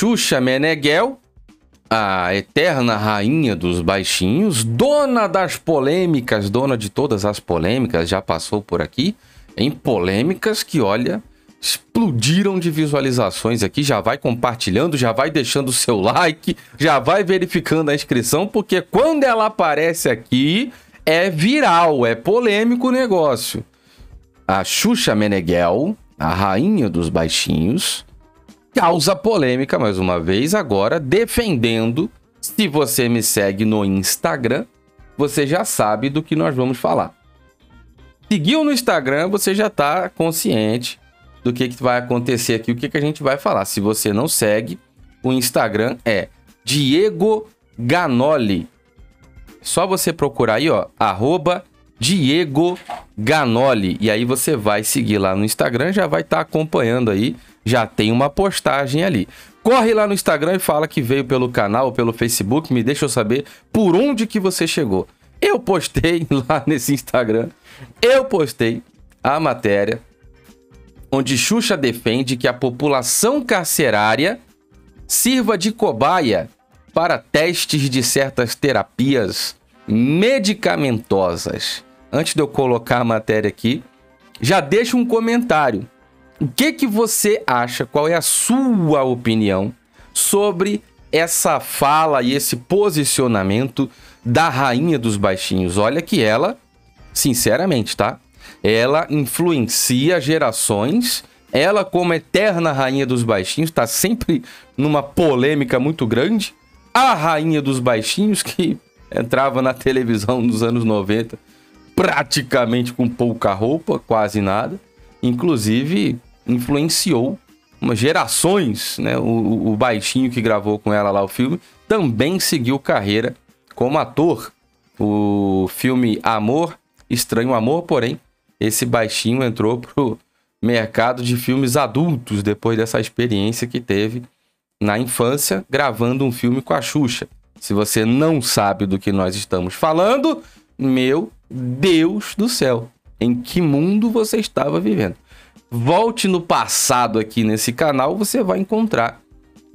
Xuxa Meneghel, a eterna rainha dos baixinhos, dona das polêmicas, dona de todas as polêmicas, já passou por aqui, em polêmicas que, olha, explodiram de visualizações aqui. Já vai compartilhando, já vai deixando o seu like, já vai verificando a inscrição, porque quando ela aparece aqui, é viral, é polêmico o negócio. A Xuxa Meneghel, a rainha dos baixinhos, causa polêmica mais uma vez, agora defendendo. Se você me segue no Instagram, você já sabe do que nós vamos falar. Seguiu no Instagram, você já está consciente do que, que vai acontecer aqui, o que, que a gente vai falar. Se você não segue, o Instagram é Diego Ganoli. Só você procurar aí, ó, arroba Diego Ganoli. E aí você vai seguir lá no Instagram, já vai estar tá acompanhando aí, já tem uma postagem ali. Corre lá no Instagram e fala que veio pelo canal ou pelo Facebook, me deixa eu saber por onde que você chegou. Eu postei lá nesse Instagram, eu postei a matéria onde Xuxa defende que a população carcerária sirva de cobaia para testes de certas terapias medicamentosas. Antes de eu colocar a matéria aqui, já deixa um comentário. O que que você acha? Qual é a sua opinião sobre essa fala e esse posicionamento da rainha dos baixinhos? Olha que ela, sinceramente, tá? ela influencia gerações. Ela, como eterna rainha dos baixinhos, está sempre numa polêmica muito grande. A rainha dos baixinhos, que entrava na televisão nos anos 90, praticamente com pouca roupa, quase nada. Inclusive, influenciou uma gerações, né? O, o baixinho que gravou com ela lá o filme também seguiu carreira como ator. O filme Amor, Estranho Amor, porém, esse baixinho entrou pro mercado de filmes adultos depois dessa experiência que teve na infância gravando um filme com a Xuxa. Se você não sabe do que nós estamos falando, meu Deus do céu, em que mundo você estava vivendo? Volte no passado aqui nesse canal, você vai encontrar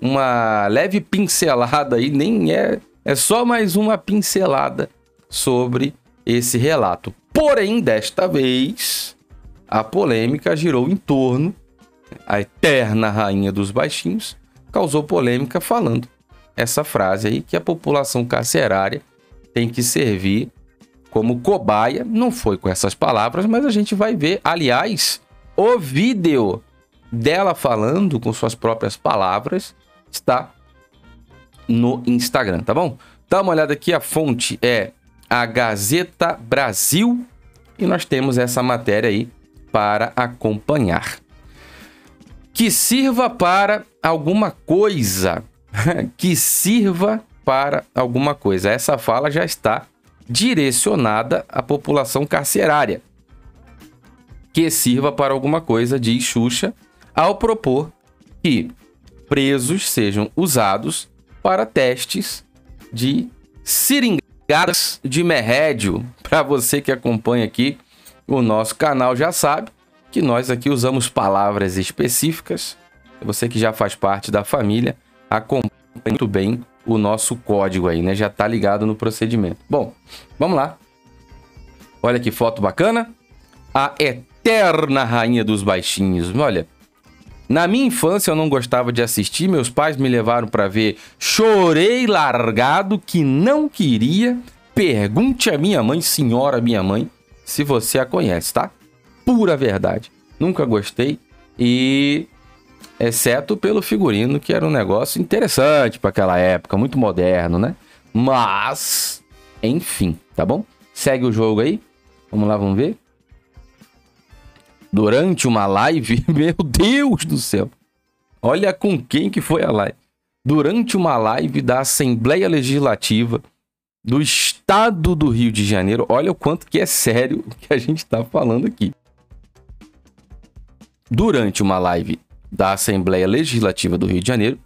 uma leve pincelada aí, nem é, é só mais uma pincelada sobre esse relato. Porém, desta vez, a polêmica girou em torno a eterna rainha dos baixinhos causou polêmica falando essa frase aí que a população carcerária tem que servir como cobaia. Não foi com essas palavras, mas a gente vai ver, aliás, o vídeo dela falando com suas próprias palavras está no Instagram, tá bom? Dá uma olhada aqui, a fonte é a Gazeta Brasil e nós temos essa matéria aí para acompanhar. Que sirva para alguma coisa. que sirva para alguma coisa. Essa fala já está direcionada à população carcerária. Que sirva para alguma coisa, diz Xuxa, ao propor que presos sejam usados para testes de seringa Gadas de Merrédio, para você que acompanha aqui o nosso canal já sabe que nós aqui usamos palavras específicas. Você que já faz parte da família, acompanha muito bem o nosso código aí, né? Já tá ligado no procedimento. Bom, vamos lá. Olha que foto bacana. A eterna rainha dos baixinhos. Olha, na minha infância eu não gostava de assistir, meus pais me levaram para ver Chorei Largado, que não queria. Pergunte a minha mãe, senhora minha mãe, se você a conhece, tá? Pura verdade. Nunca gostei e exceto pelo figurino, que era um negócio interessante para aquela época, muito moderno, né? Mas, enfim, tá bom? Segue o jogo aí. Vamos lá, vamos ver durante uma live, meu Deus do céu. Olha com quem que foi a live. Durante uma live da Assembleia Legislativa do Estado do Rio de Janeiro, olha o quanto que é sério que a gente está falando aqui. Durante uma live da Assembleia Legislativa do Rio de Janeiro,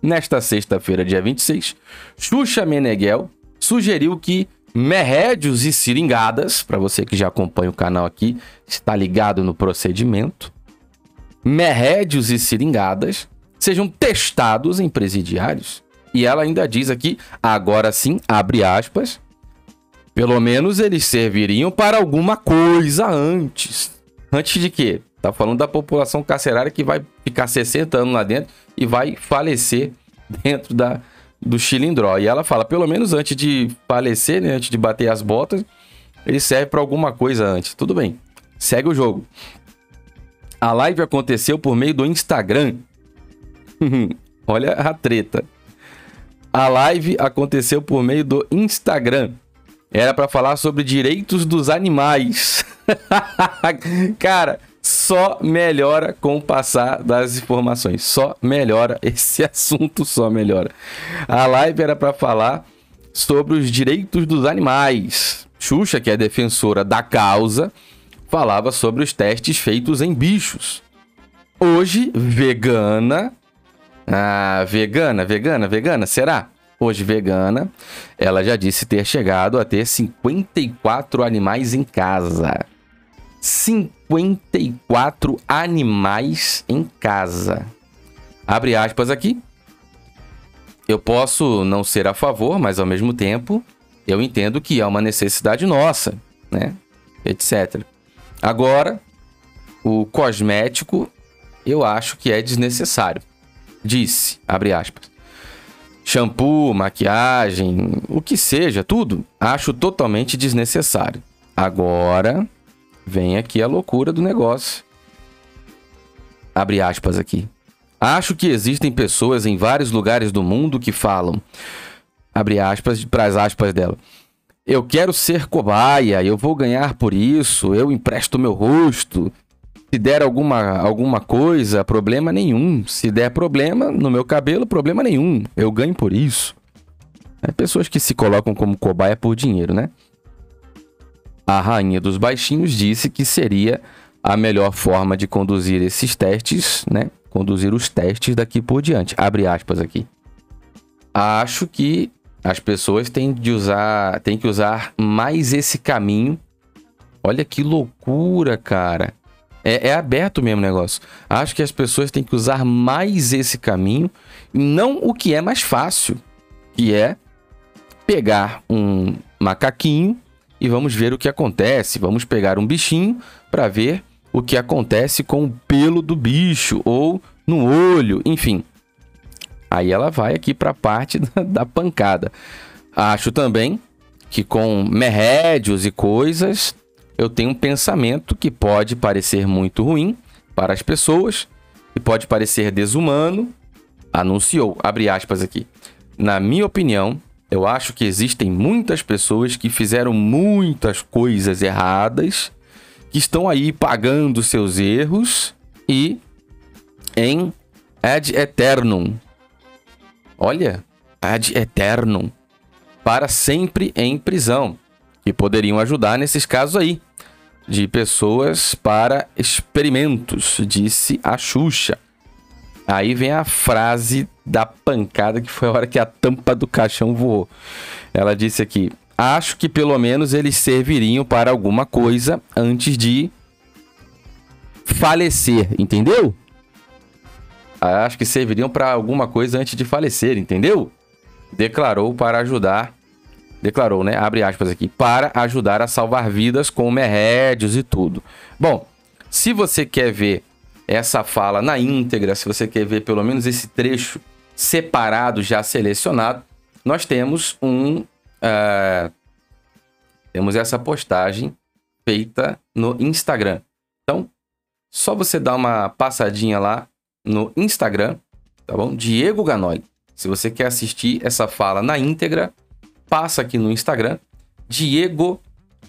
nesta sexta-feira, dia 26, Xuxa Meneghel sugeriu que Merrédios e seringadas, para você que já acompanha o canal aqui, está ligado no procedimento. Merrédios e seringadas sejam testados em presidiários. E ela ainda diz aqui, agora sim, abre aspas, pelo menos eles serviriam para alguma coisa antes. Antes de quê? Tá falando da população carcerária que vai ficar 60 anos lá dentro e vai falecer dentro da, do chilindró. E ela fala, pelo menos antes de falecer, né, antes de bater as botas, ele serve para alguma coisa antes. Tudo bem. Segue o jogo. A live aconteceu por meio do Instagram. Olha a treta. A live aconteceu por meio do Instagram. Era para falar sobre direitos dos animais. Cara, só melhora com o passar das informações. Só melhora. Esse assunto só melhora. A live era para falar sobre os direitos dos animais. Xuxa, que é defensora da causa, falava sobre os testes feitos em bichos. Hoje, vegana, ah, vegana, vegana, vegana, será? Hoje vegana, ela já disse ter chegado a ter 54 animais em casa. 54 animais em casa. Abre aspas aqui. Eu posso não ser a favor, mas ao mesmo tempo eu entendo que é uma necessidade nossa, né? Etc. Agora, o cosmético eu acho que é desnecessário disse, abre aspas, shampoo, maquiagem, o que seja, tudo, acho totalmente desnecessário. Agora vem aqui a loucura do negócio. Abre aspas aqui. Acho que existem pessoas em vários lugares do mundo que falam, abre aspas para as aspas dela. Eu quero ser cobaia, eu vou ganhar por isso, eu empresto meu rosto, se der alguma, alguma coisa, problema nenhum. Se der problema no meu cabelo, problema nenhum. Eu ganho por isso. É pessoas que se colocam como cobaia por dinheiro, né? A rainha dos baixinhos disse que seria a melhor forma de conduzir esses testes, né? Conduzir os testes daqui por diante. Abre aspas aqui. Acho que as pessoas têm de usar, têm que usar mais esse caminho. Olha que loucura, cara. É, é, aberto mesmo o negócio. Acho que as pessoas têm que usar mais esse caminho, não o que é mais fácil, que é pegar um macaquinho e vamos ver o que acontece. Vamos pegar um bichinho para ver o que acontece com o pelo do bicho ou no olho, enfim. Aí ela vai aqui para a parte da, da pancada. Acho também que com remédios e coisas eu tenho um pensamento que pode parecer muito ruim para as pessoas e pode parecer desumano, anunciou, abre aspas aqui. Na minha opinião, eu acho que existem muitas pessoas que fizeram muitas coisas erradas, que estão aí pagando seus erros e em ad eternum. Olha, ad eternum. Para sempre em prisão que poderiam ajudar nesses casos aí, de pessoas para experimentos, disse a Xuxa. Aí vem a frase da pancada que foi a hora que a tampa do caixão voou. Ela disse aqui: Acho que pelo menos eles serviriam para alguma coisa antes de falecer, entendeu? Acho que serviriam para alguma coisa antes de falecer, entendeu? Declarou para ajudar declarou, né? Abre aspas aqui, para ajudar a salvar vidas com remédios e tudo. Bom, se você quer ver essa fala na íntegra, se você quer ver pelo menos esse trecho separado, já selecionado, nós temos um. Uh, temos essa postagem feita no Instagram. Então, só você dar uma passadinha lá no Instagram, tá bom? Diego Ganoli. Se você quer assistir essa fala na íntegra, passa aqui no Instagram, Diego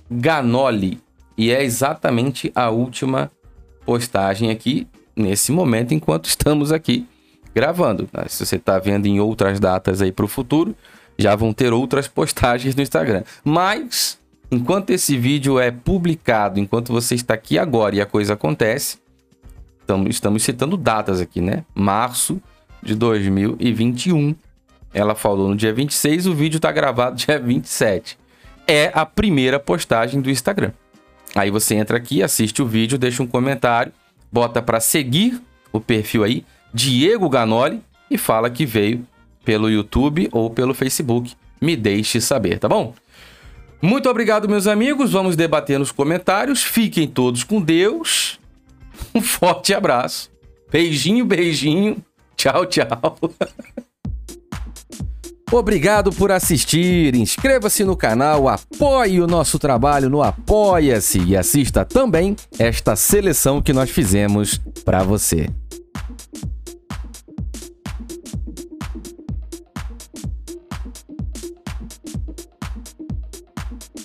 Ganoli. E é exatamente a última postagem aqui, nesse momento, enquanto estamos aqui gravando. Né? Se você está vendo em outras datas aí para o futuro, já vão ter outras postagens no Instagram. Mas, enquanto esse vídeo é publicado, enquanto você está aqui agora e a coisa acontece, estamos citando datas aqui, né? Março de 2021 ela falou no dia 26, o vídeo tá gravado dia 27. É a primeira postagem do Instagram. Aí você entra aqui, assiste o vídeo, deixa um comentário, bota para seguir o perfil aí, Diego Ganoli e fala que veio pelo YouTube ou pelo Facebook. Me deixe saber, tá bom? Muito obrigado, meus amigos. Vamos debater nos comentários. Fiquem todos com Deus. Um forte abraço. Beijinho, beijinho. Tchau, tchau. Obrigado por assistir. Inscreva-se no canal, apoie o nosso trabalho no Apoia-se e assista também esta seleção que nós fizemos para você.